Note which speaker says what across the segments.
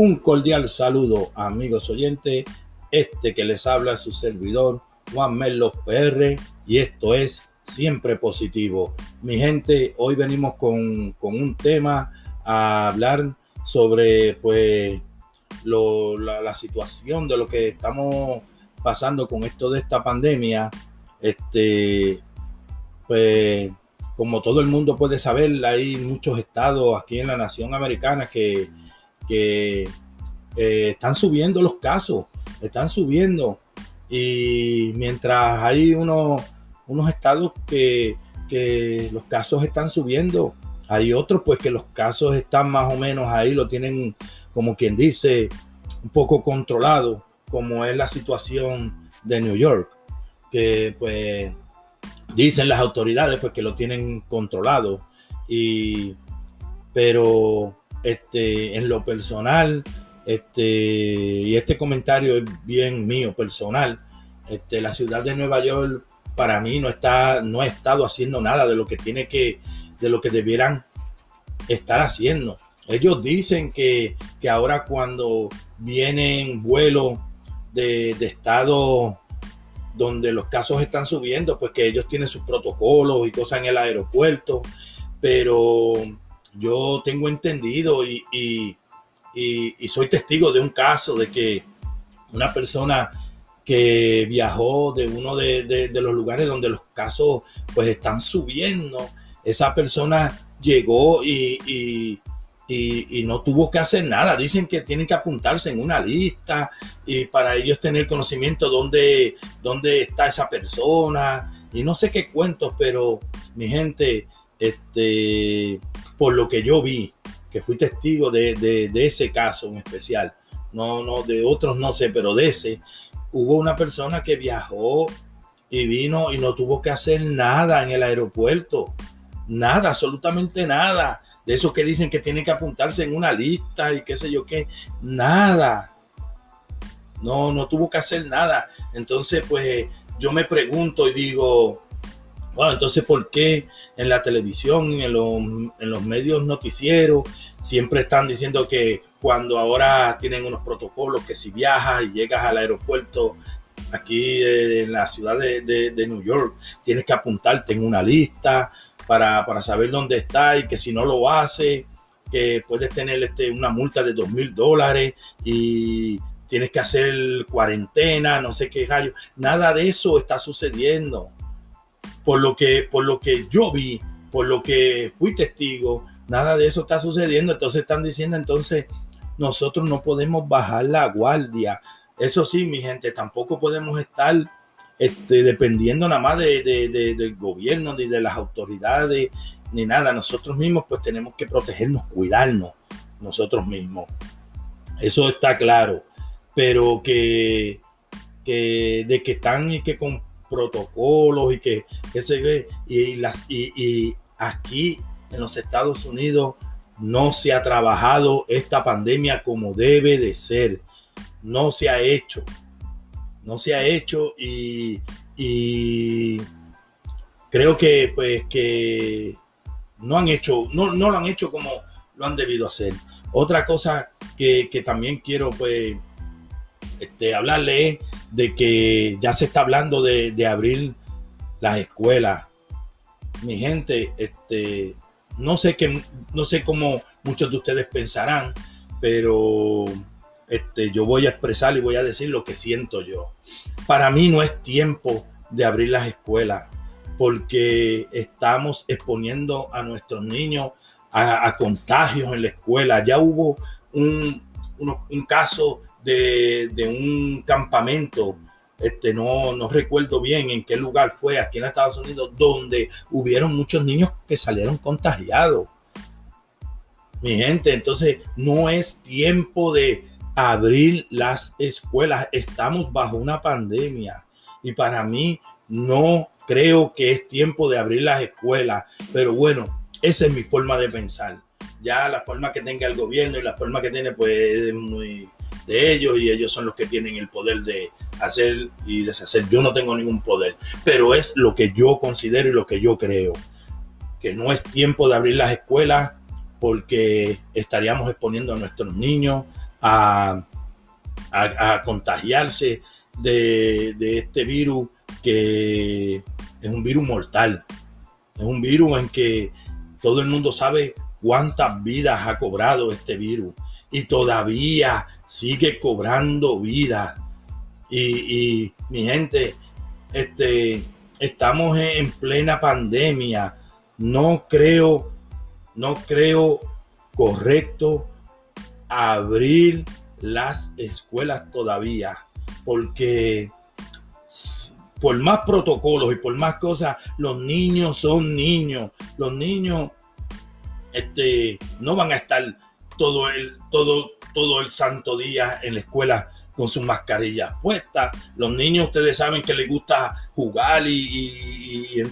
Speaker 1: Un cordial saludo, amigos oyentes. Este que les habla es su servidor, Juan Melo PR, y esto es Siempre Positivo. Mi gente, hoy venimos con, un tema a hablar sobre pues la, la, situación de lo que estamos pasando con esto de esta pandemia. Este, pues como todo el mundo puede saber, hay muchos estados aquí en la nación americana que que eh, están subiendo los casos, están subiendo. Y mientras hay unos, unos estados que, los casos están subiendo, hay otros pues que los casos están más o menos ahí, lo tienen como quien dice, un poco controlado, como es la situación de New York, que pues dicen las autoridades pues que lo tienen controlado. Y, pero este, en lo personal, este, y este comentario es bien mío, personal, este, la ciudad de Nueva York para mí no está, no ha estado haciendo nada de lo que tiene que, de lo que debieran estar haciendo. Ellos dicen que, ahora cuando vienen vuelos de, de estados donde los casos están subiendo, pues que ellos tienen sus protocolos y cosas en el aeropuerto, pero yo tengo entendido y, soy testigo de un caso de que una persona que viajó de uno de, los lugares donde los casos pues están subiendo, esa persona llegó y, no tuvo que hacer nada. Dicen que tienen que apuntarse en una lista y para ellos tener conocimiento dónde, dónde está esa persona y no sé qué cuentos, pero mi gente, este, por lo que yo vi, que fui testigo de, ese caso en especial, no, no, de otros no sé, pero de ese, hubo una persona que viajó y vino y no tuvo que hacer nada en el aeropuerto, nada, absolutamente nada. De esos que dicen que tienen que apuntarse en una lista y qué sé yo qué, nada. No, no tuvo que hacer nada. Entonces, pues yo me pregunto y digo, bueno, entonces, ¿por qué en la televisión, en los, en los medios noticieros, siempre están diciendo que cuando ahora tienen unos protocolos, que si viajas y llegas al aeropuerto aquí eh, en la ciudad de, de, New York, tienes que apuntarte en una lista para, para saber dónde está y que si no lo hace, que puedes tener este, una multa de dos mil dólares y tienes que hacer cuarentena, no sé qué gallo. Nada de eso está sucediendo por lo que, por lo que yo vi, por lo que fui testigo, nada de eso está sucediendo. Entonces están diciendo, entonces nosotros no podemos bajar la guardia. Eso sí, mi gente, tampoco podemos estar este, dependiendo nada más de, del gobierno, ni de las autoridades, ni nada. Nosotros mismos pues tenemos que protegernos, cuidarnos nosotros mismos. Eso está claro. Pero que, que de que están y que protocolos y que, se ve. Y, las, y, aquí en los Estados Unidos no se ha trabajado esta pandemia como debe de ser. No se ha hecho. No se ha hecho y, creo que pues que no han hecho, no, no, lo han hecho como lo han debido hacer. Otra cosa que, que también quiero pues este, hablarle de que ya se está hablando de, abrir las escuelas. Mi gente, este, no sé que, no sé cómo muchos de ustedes pensarán, pero este, yo voy a expresar y voy a decir lo que siento yo. Para mí no es tiempo de abrir las escuelas porque estamos exponiendo a nuestros niños a, contagios en la escuela. Ya hubo un, un caso de, un campamento, este, no, no recuerdo bien en qué lugar fue, aquí en Estados Unidos, donde hubieron muchos niños que salieron contagiados. Mi gente, entonces no es tiempo de abrir las escuelas. Estamos bajo una pandemia y para mí no creo que es tiempo de abrir las escuelas. Pero bueno, esa es mi forma de pensar. Ya la forma que tenga el gobierno y la forma que tiene, pues es muy, de ellos y ellos son los que tienen el poder de hacer y deshacer. Yo no tengo ningún poder, pero es lo que yo considero y lo que yo creo, que no es tiempo de abrir las escuelas porque estaríamos exponiendo a nuestros niños a, contagiarse de, de este virus que es un virus mortal. Es un virus en que todo el mundo sabe cuántas vidas ha cobrado este virus y todavía sigue cobrando vida. Y, mi gente, este, estamos en plena pandemia. No creo, no creo correcto abrir las escuelas todavía, porque por más protocolos y por más cosas, los niños son niños. Los niños este, no van a estar todo el, todo, todo el santo día en la escuela con sus mascarillas puestas. Los niños, ustedes saben que les gusta jugar y,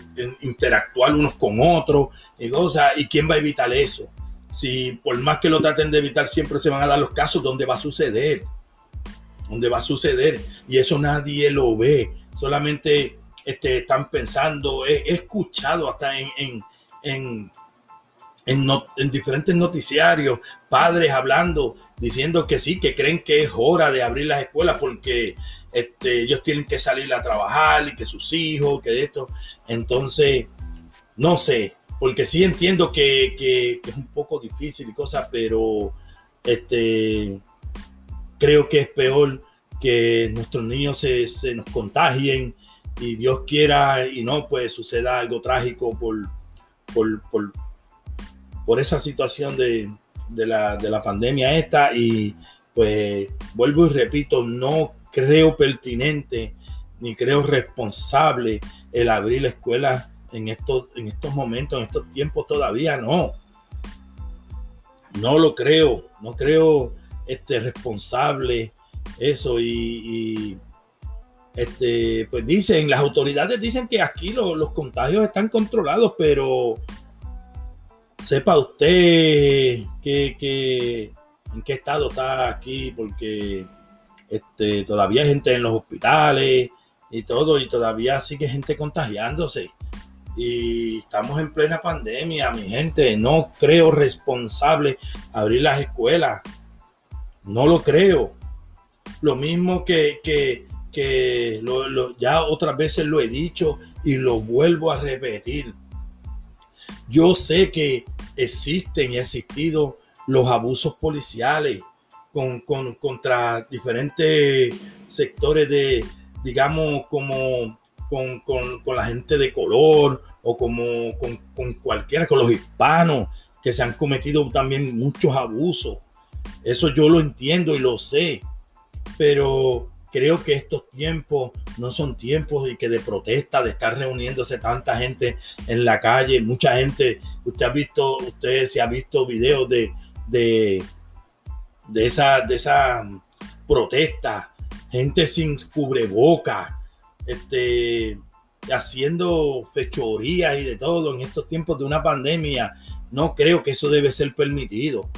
Speaker 1: interactuar unos con otros y cosas. ¿Y quién va a evitar eso? Si por más que lo traten de evitar, siempre se van a dar los casos donde va a suceder. Donde va a suceder. Y eso nadie lo ve. Solamente este, están pensando. He, escuchado hasta en, diferentes noticiarios, padres hablando, diciendo que sí, que creen que es hora de abrir las escuelas porque este, ellos tienen que salir a trabajar y que sus hijos, que esto. Entonces, no sé, porque sí entiendo que, es un poco difícil y cosas, pero este, creo que es peor que nuestros niños se, se nos contagien y Dios quiera y no, pues suceda algo trágico por, por por esa situación de, la, pandemia esta y pues vuelvo y repito, no creo pertinente ni creo responsable el abrir la escuela en estos, en estos momentos, en estos tiempos todavía, no. No lo creo, no creo este, responsable eso y, este, pues dicen, las autoridades dicen que aquí los contagios están controlados, pero sepa usted que, en qué estado está aquí, porque este, todavía hay gente en los hospitales y todo, y todavía sigue gente contagiándose. Y estamos en plena pandemia, mi gente. No creo responsable abrir las escuelas. No lo creo. Lo mismo que, que, ya otras veces lo he dicho y lo vuelvo a repetir. Yo sé que existen y han existido los abusos policiales con, contra diferentes sectores de, digamos, como con, la gente de color o como con, con, cualquiera, con los hispanos, que se han cometido también muchos abusos. Eso yo lo entiendo y lo sé, pero creo que estos tiempos no son tiempos que de protesta, de estar reuniéndose tanta gente en la calle, mucha gente, usted ha visto, usted se ha visto videos de, de, de esa, de esa protesta, gente sin cubreboca, este, haciendo fechorías y de todo en estos tiempos de una pandemia. No creo que eso debe ser permitido.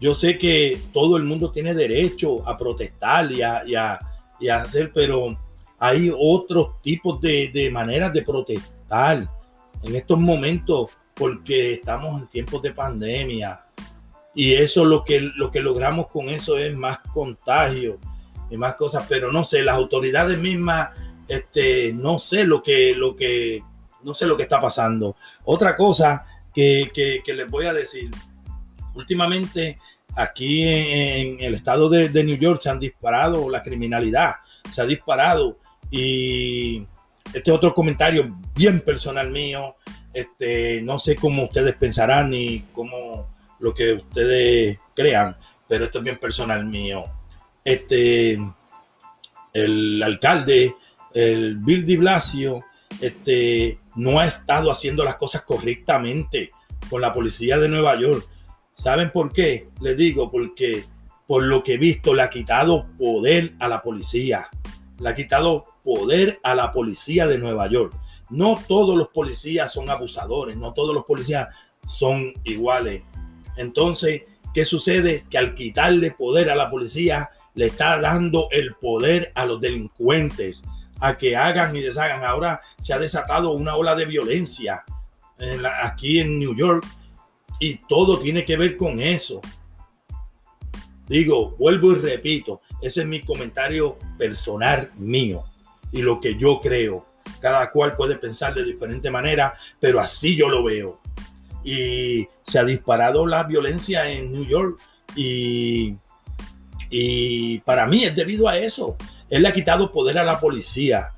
Speaker 1: Yo sé que todo el mundo tiene derecho a protestar y a, y a hacer, pero hay otros tipos de, maneras de protestar en estos momentos porque estamos en tiempos de pandemia. Y eso lo que, lo que logramos con eso es más contagio y más cosas, pero no sé, las autoridades mismas, este, no sé lo que, lo que, no sé lo que está pasando. Otra cosa que, que les voy a decir, últimamente aquí en, el estado de, New York se han disparado la criminalidad, se ha disparado y este otro comentario bien personal mío, este, no sé cómo ustedes pensarán ni cómo lo que ustedes crean, pero esto es bien personal mío. Este, el alcalde, el Bill de Blasio, este, no ha estado haciendo las cosas correctamente con la policía de Nueva York ¿Saben por qué? Les digo, porque por lo que he visto le ha quitado poder a la policía. Le ha quitado poder a la policía de Nueva York. No todos los policías son abusadores, no todos los policías son iguales. Entonces, ¿qué sucede? Que al quitarle poder a la policía, le está dando el poder a los delincuentes a que hagan y deshagan. Ahora se ha desatado una ola de violencia aquí en New York y todo tiene que ver con eso. Digo, vuelvo y repito, ese es mi comentario personal mío y lo que yo creo. Cada cual puede pensar de diferente manera, pero así yo lo veo. Y se ha disparado la violencia en New York y, y para mí es debido a eso. Él le ha quitado poder a la policía,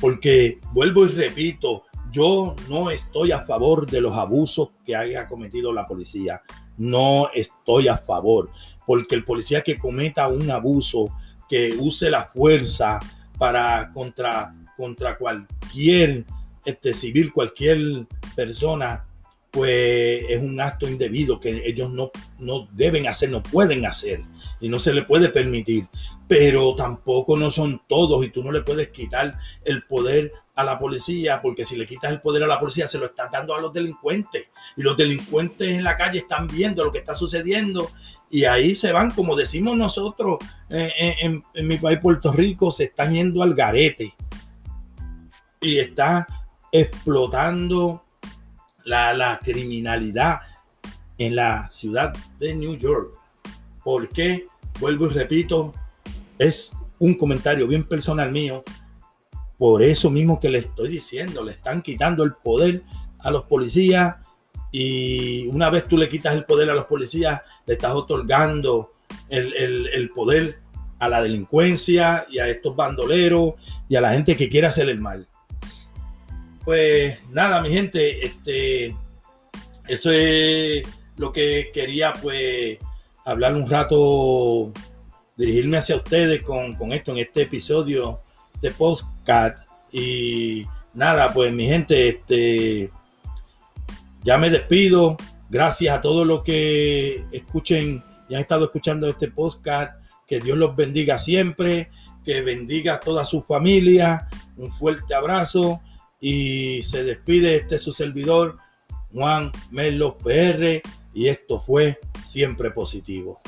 Speaker 1: porque vuelvo y repito, yo no estoy a favor de los abusos que haya cometido la policía. No estoy a favor, porque el policía que cometa un abuso, que use la fuerza para contra, contra cualquier este, civil, cualquier persona, pues es un acto indebido que ellos no, no deben hacer, no pueden hacer y no se le puede permitir. Pero tampoco no son todos y tú no le puedes quitar el poder a la policía, porque si le quitas el poder a la policía se lo estás dando a los delincuentes. Y los delincuentes en la calle están viendo lo que está sucediendo y ahí se van, como decimos nosotros eh, en, mi país, Puerto Rico, se están yendo al garete y está explotando la, la criminalidad en la ciudad de New York. Porque, vuelvo y repito, es un comentario bien personal mío. Por eso mismo que le estoy diciendo, le están quitando el poder a los policías y una vez tú le quitas el poder a los policías, le estás otorgando el, poder a la delincuencia y a estos bandoleros y a la gente que quiere hacer el mal. Pues nada, mi gente, este, eso es lo que quería pues hablar un rato, dirigirme hacia ustedes con, con esto en este episodio de Postcat. Y nada, pues mi gente, este ya me despido. Gracias a todos los que escuchen y han estado escuchando este podcast. Que Dios los bendiga siempre. Que bendiga a toda su familia. Un fuerte abrazo. Y se despide este su servidor, Juan Melo PR. Y esto fue siempre positivo.